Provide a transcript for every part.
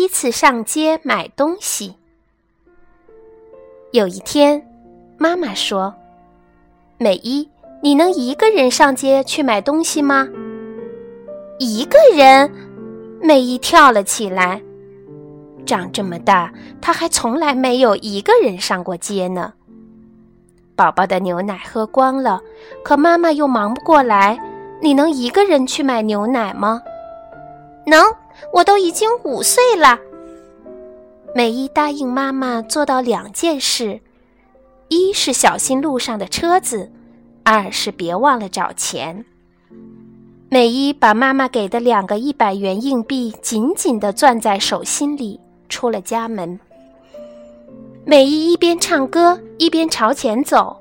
一次上街买东西。有一天，妈妈说：“美伊，你能一个人上街去买东西吗？”一个人，美伊跳了起来。长这么大，她还从来没有一个人上过街呢。宝宝的牛奶喝光了，可妈妈又忙不过来。你能一个人去买牛奶吗？能，我都已经五岁了。美伊答应妈妈做到两件事：一是小心路上的车子，二是别忘了找钱。美伊把妈妈给的两个一百元硬币紧紧地攥在手心里，出了家门。美伊一边唱歌一边朝前走，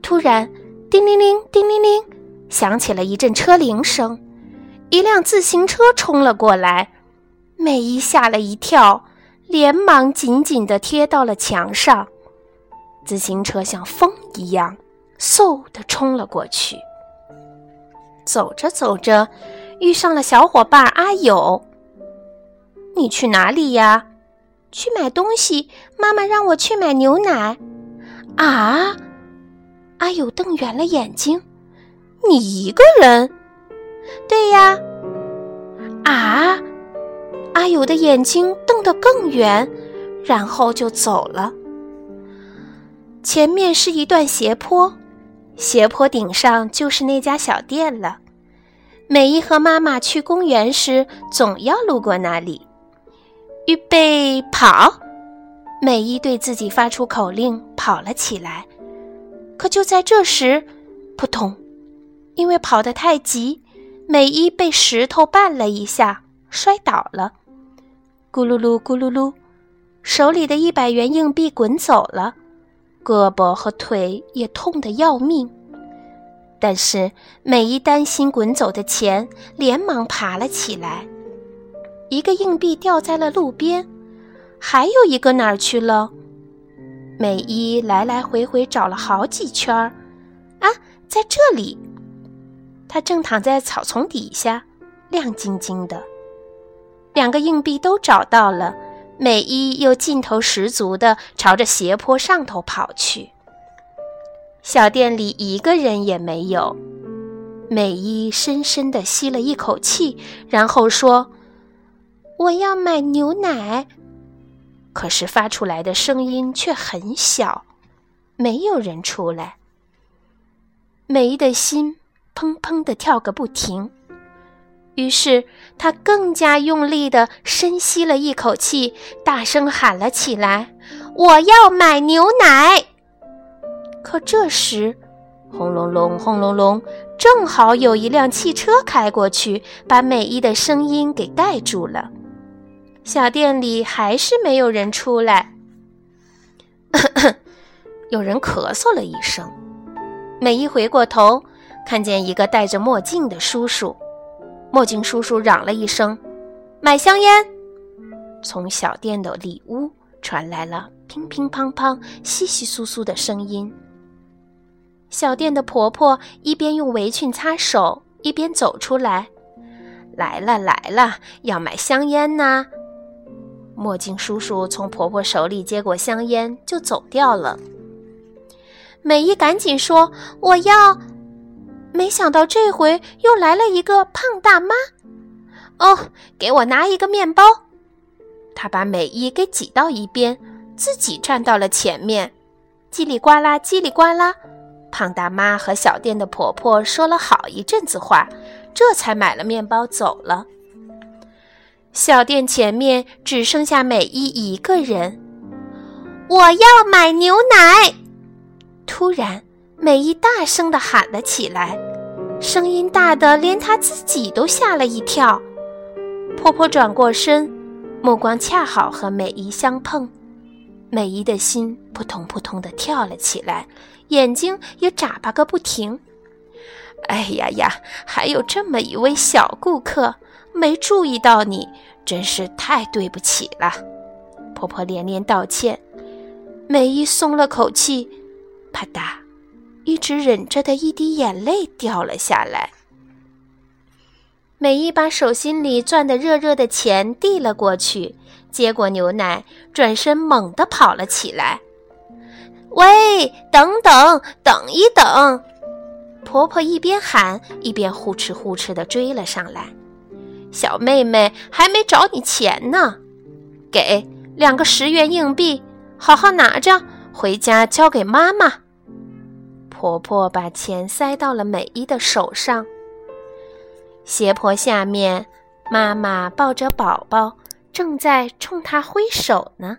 突然，叮铃铃，叮铃铃。响起了一阵车铃声，一辆自行车冲了过来，美伊吓了一跳，连忙紧紧地贴到了墙上。自行车像风一样，嗖地冲了过去。走着走着，遇上了小伙伴阿友。你去哪里呀？去买东西。妈妈让我去买牛奶。啊！阿友瞪圆了眼睛。你一个人？对呀。啊！阿友的眼睛瞪得更圆，然后就走了。前面是一段斜坡，斜坡顶上就是那家小店了。美伊和妈妈去公园时，总要路过那里。预备跑！美伊对自己发出口令，跑了起来。可就在这时，扑通！因为跑得太急，美伊被石头绊了一下，摔倒了。咕噜噜，咕噜噜，手里的一百元硬币滚走了，胳膊和腿也痛得要命。但是美伊担心滚走的钱，连忙爬了起来。一个硬币掉在了路边，还有一个哪儿去了？美伊来来回回找了好几圈儿，啊，在这里。他正躺在草丛底下，亮晶晶的。两个硬币都找到了，美伊又劲头十足地朝着斜坡上头跑去。小店里一个人也没有。美伊深深地吸了一口气，然后说：“我要买牛奶。”可是发出来的声音却很小，没有人出来。美伊的心。砰砰地跳个不停，于是他更加用力地深吸了一口气，大声喊了起来：“我要买牛奶！”可这时，轰隆隆，轰隆隆，正好有一辆汽车开过去，把美伊的声音给盖住了。小店里还是没有人出来。有人咳嗽了一声，美伊回过头。看见一个戴着墨镜的叔叔，墨镜叔叔嚷了一声：“买香烟！”从小店的里屋传来了乒乒乓乓、稀稀疏疏的声音。小店的婆婆一边用围裙擦手，一边走出来：“来了来了，要买香烟呢。”墨镜叔叔从婆婆手里接过香烟，就走掉了。美伊赶紧说：“我要。”没想到这回又来了一个胖大妈。哦，给我拿一个面包。他把美伊给挤到一边，自己站到了前面。叽里呱啦，叽里呱啦，胖大妈和小店的婆婆说了好一阵子话，这才买了面包走了。小店前面只剩下美伊一个人。我要买牛奶。突然。美伊大声地喊了起来，声音大得连她自己都吓了一跳。婆婆转过身，目光恰好和美伊相碰，美伊的心扑通扑通地跳了起来，眼睛也眨巴个不停。哎呀呀，还有这么一位小顾客，没注意到你，真是太对不起了。婆婆连连道歉，美伊松了口气，啪嗒。一直忍着的一滴眼泪掉了下来。美伊把手心里攥得热热的钱递了过去，接过牛奶，转身猛地跑了起来。喂，等等，等一等！婆婆一边喊，一边呼哧呼哧地追了上来。小妹妹还没找你钱呢，给两个十元硬币，好好拿着，回家交给妈妈。婆婆把钱塞到了美伊的手上。斜坡下面，妈妈抱着宝宝，正在冲他挥手呢。